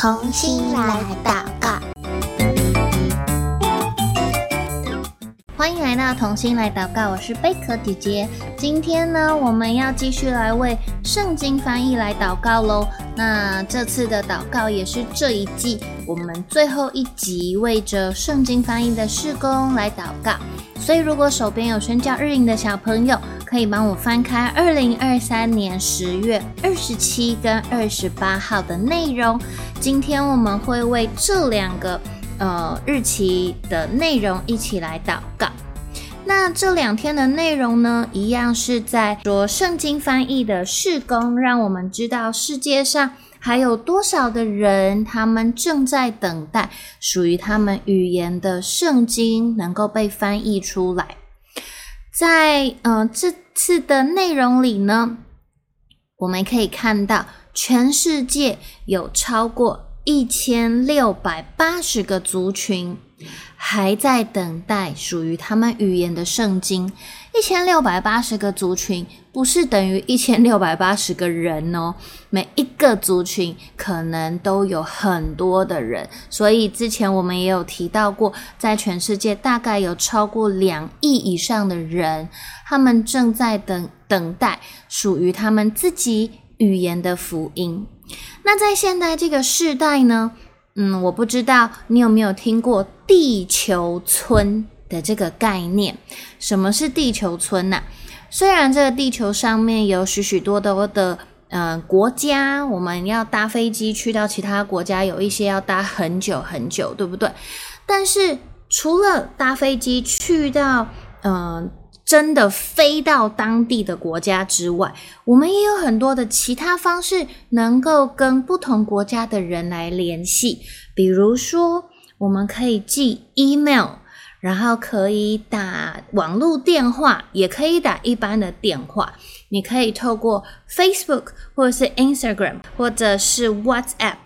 同心来祷告，欢迎来到同心来祷告，我是贝壳姐姐。今天呢，我们要继续来为圣经翻译来祷告喽。那这次的祷告也是这一季我们最后一集，为着圣经翻译的事工来祷告。所以，如果手边有宣教日营的小朋友，可以帮我翻开二零二三年十月二十七跟二十八号的内容。今天我们会为这两个呃日期的内容一起来祷告。那这两天的内容呢，一样是在说圣经翻译的事工，让我们知道世界上还有多少的人，他们正在等待属于他们语言的圣经能够被翻译出来。在呃这次的内容里呢，我们可以看到全世界有超过一千六百八十个族群还在等待属于他们语言的圣经。一千六百八十个族群不是等于一千六百八十个人哦，每一个族群可能都有很多的人，所以之前我们也有提到过，在全世界大概有超过两亿以上的人，他们正在等等待属于他们自己语言的福音。那在现在这个世代呢，嗯，我不知道你有没有听过地球村的这个概念，什么是地球村呢？虽然这个地球上面有许许多多的呃国家，我们要搭飞机去到其他国家，有一些要搭很久很久，对不对？但是除了搭飞机去到嗯、真的飞到当地的国家之外，我们也有很多的其他方式能够跟不同国家的人来联系，比如说我们可以寄 email。然后可以打网络电话，也可以打一般的电话。你可以透过 Facebook 或者是 Instagram，或者是 WhatsApp，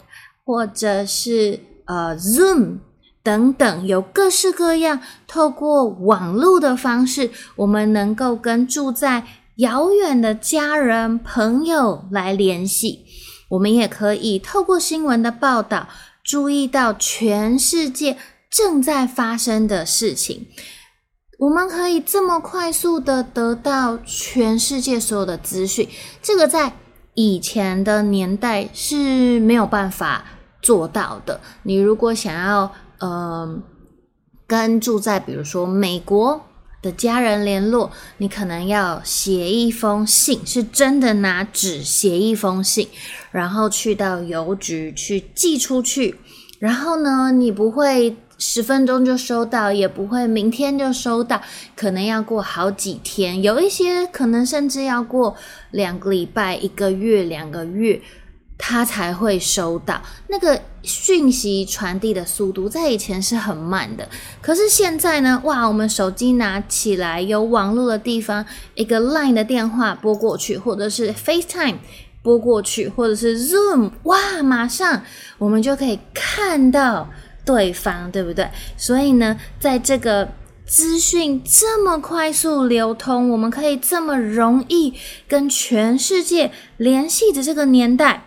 或者是呃 Zoom 等等，有各式各样透过网络的方式，我们能够跟住在遥远的家人朋友来联系。我们也可以透过新闻的报道，注意到全世界。正在发生的事情，我们可以这么快速的得到全世界所有的资讯，这个在以前的年代是没有办法做到的。你如果想要，呃，跟住在比如说美国的家人联络，你可能要写一封信，是真的拿纸写一封信，然后去到邮局去寄出去，然后呢，你不会。十分钟就收到，也不会明天就收到，可能要过好几天，有一些可能甚至要过两个礼拜、一个月、两个月，他才会收到。那个讯息传递的速度在以前是很慢的，可是现在呢？哇，我们手机拿起来，有网络的地方，一个 Line 的电话拨过去，或者是 FaceTime 拨过去，或者是 Zoom，哇，马上我们就可以看到。对方对不对？所以呢，在这个资讯这么快速流通，我们可以这么容易跟全世界联系的这个年代，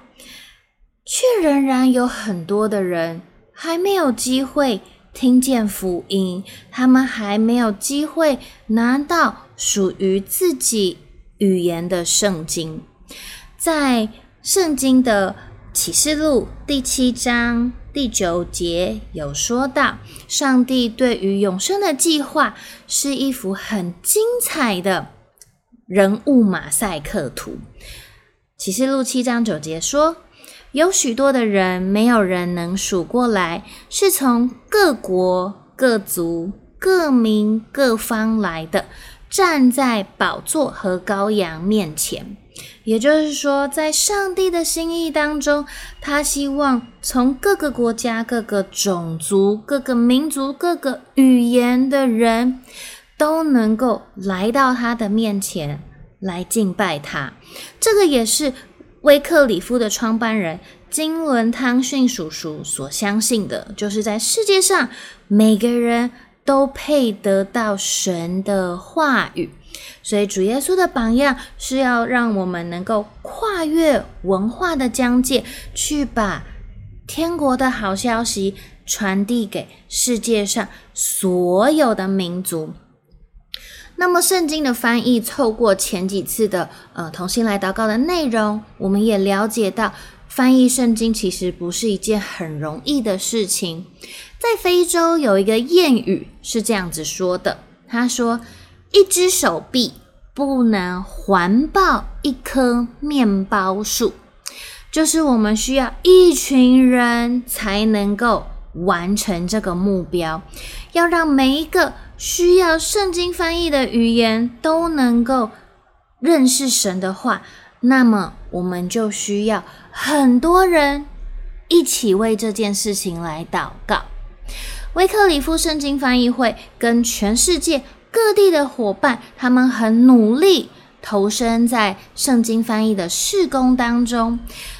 却仍然有很多的人还没有机会听见福音，他们还没有机会拿到属于自己语言的圣经，在圣经的启示录第七章。第九节有说到，上帝对于永生的计划是一幅很精彩的人物马赛克图。启示录七章九节说，有许多的人，没有人能数过来，是从各国、各族、各民、各方来的，站在宝座和羔羊面前。也就是说，在上帝的心意当中，他希望从各个国家、各个种族、各个民族、各个语言的人都能够来到他的面前来敬拜他。这个也是威克里夫的创办人金伦汤逊叔叔所相信的，就是在世界上每个人都配得到神的话语。所以，主耶稣的榜样是要让我们能够跨越文化的疆界，去把天国的好消息传递给世界上所有的民族。那么，圣经的翻译透过前几次的呃同心来祷告的内容，我们也了解到，翻译圣经其实不是一件很容易的事情。在非洲有一个谚语是这样子说的：“他说，一只手臂不能环抱一棵面包树，就是我们需要一群人才能够完成这个目标，要让每一个。”需要圣经翻译的语言都能够认识神的话，那么我们就需要很多人一起为这件事情来祷告。威克里夫圣经翻译会跟全世界各地的伙伴，他们很努力投身在圣经翻译的事工当中，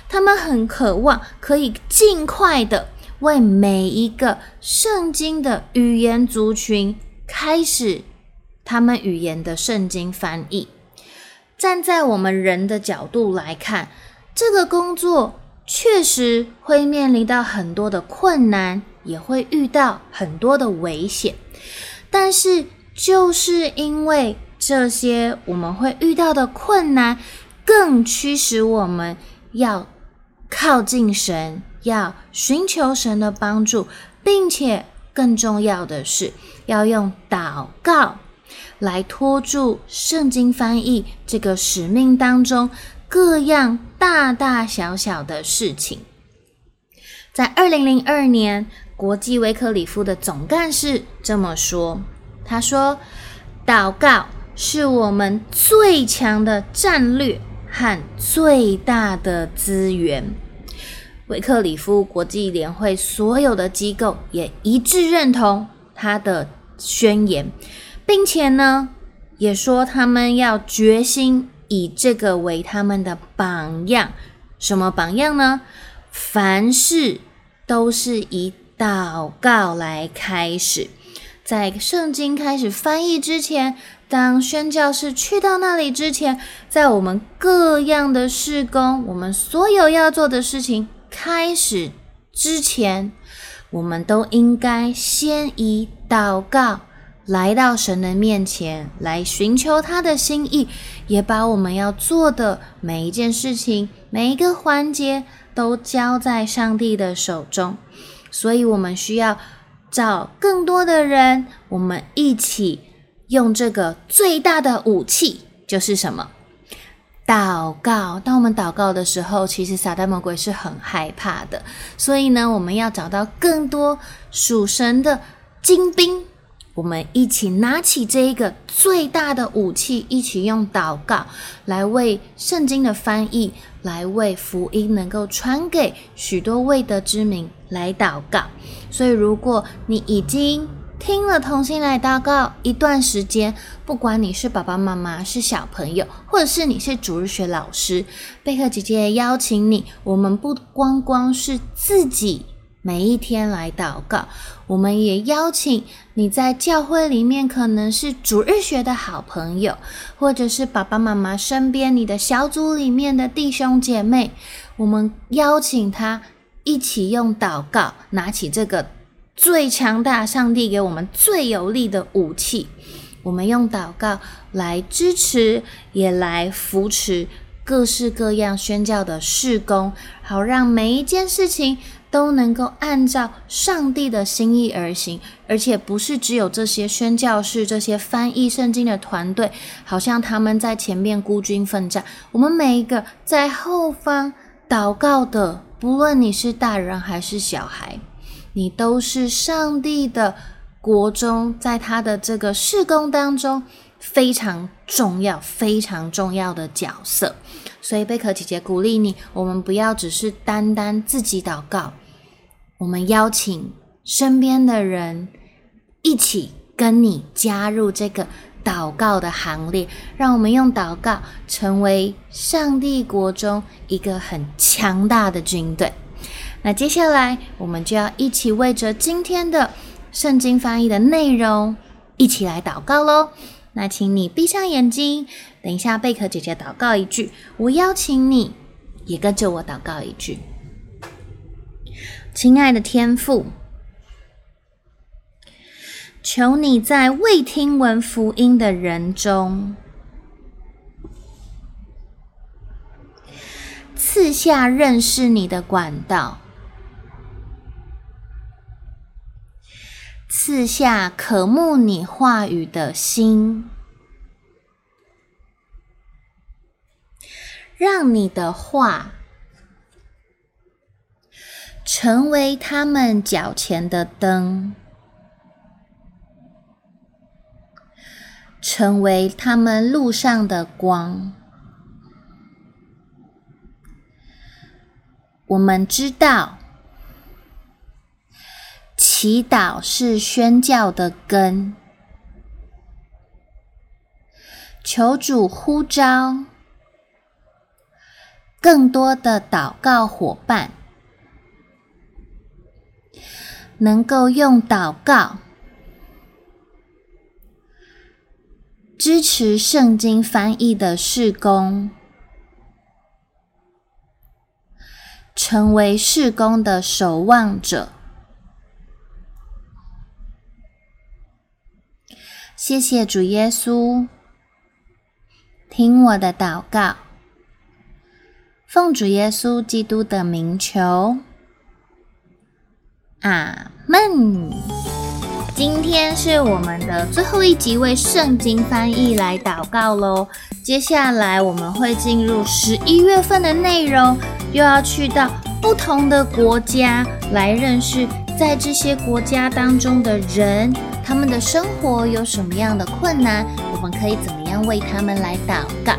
他们很渴望可以尽快的为每一个圣经的语言族群。开始他们语言的圣经翻译。站在我们人的角度来看，这个工作确实会面临到很多的困难，也会遇到很多的危险。但是，就是因为这些我们会遇到的困难，更驱使我们要靠近神，要寻求神的帮助，并且。更重要的是，要用祷告来托住圣经翻译这个使命当中各样大大小小的事情。在二零零二年，国际维克里夫的总干事这么说：“他说，祷告是我们最强的战略和最大的资源。”维克里夫国际联会所有的机构也一致认同他的宣言，并且呢，也说他们要决心以这个为他们的榜样。什么榜样呢？凡事都是以祷告来开始。在圣经开始翻译之前，当宣教士去到那里之前，在我们各样的事工，我们所有要做的事情。开始之前，我们都应该先以祷告来到神的面前，来寻求他的心意，也把我们要做的每一件事情、每一个环节都交在上帝的手中。所以，我们需要找更多的人，我们一起用这个最大的武器，就是什么？祷告，当我们祷告的时候，其实撒旦魔鬼是很害怕的。所以呢，我们要找到更多属神的精兵，我们一起拿起这一个最大的武器，一起用祷告来为圣经的翻译，来为福音能够传给许多未得之民来祷告。所以，如果你已经听了同心来祷告一段时间，不管你是爸爸妈妈、是小朋友，或者是你是主日学老师，贝克姐姐邀请你，我们不光光是自己每一天来祷告，我们也邀请你在教会里面，可能是主日学的好朋友，或者是爸爸妈妈身边你的小组里面的弟兄姐妹，我们邀请他一起用祷告拿起这个。最强大，上帝给我们最有力的武器，我们用祷告来支持，也来扶持各式各样宣教的事工，好让每一件事情都能够按照上帝的心意而行，而且不是只有这些宣教士、这些翻译圣经的团队，好像他们在前面孤军奋战，我们每一个在后方祷告的，不论你是大人还是小孩。你都是上帝的国中，在他的这个事工当中非常重要、非常重要的角色。所以贝壳姐姐鼓励你，我们不要只是单单自己祷告，我们邀请身边的人一起跟你加入这个祷告的行列，让我们用祷告成为上帝国中一个很强大的军队。那接下来，我们就要一起为着今天的圣经翻译的内容一起来祷告喽。那请你闭上眼睛，等一下贝壳姐姐祷告一句，我邀请你也跟着我祷告一句。亲爱的天父，求你在未听闻福音的人中，赐下认识你的管道，四下渴慕你话语的心。让你的话成为他们脚前的灯，成为他们路上的光。我们知道，祈祷是宣教的根。求主呼召。更多的祷告伙伴，能够用祷告支持圣经翻译的事工，成为事工的守望者。谢谢主耶稣，听我的祷告。奉主耶稣基督的名求，阿门。今天是我们的最后一集，为圣经翻译来祷告喽。接下来我们会进入十一月份的内容，又要去到不同的国家来认识，在这些国家当中的人，他们的生活有什么样的困难，我们可以怎么样为他们来祷告。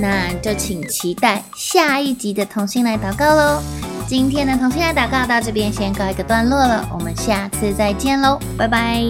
那就请期待下一集的同心来祷告喽。今天的同心来祷告到这边先告一个段落了，我们下次再见喽，拜拜。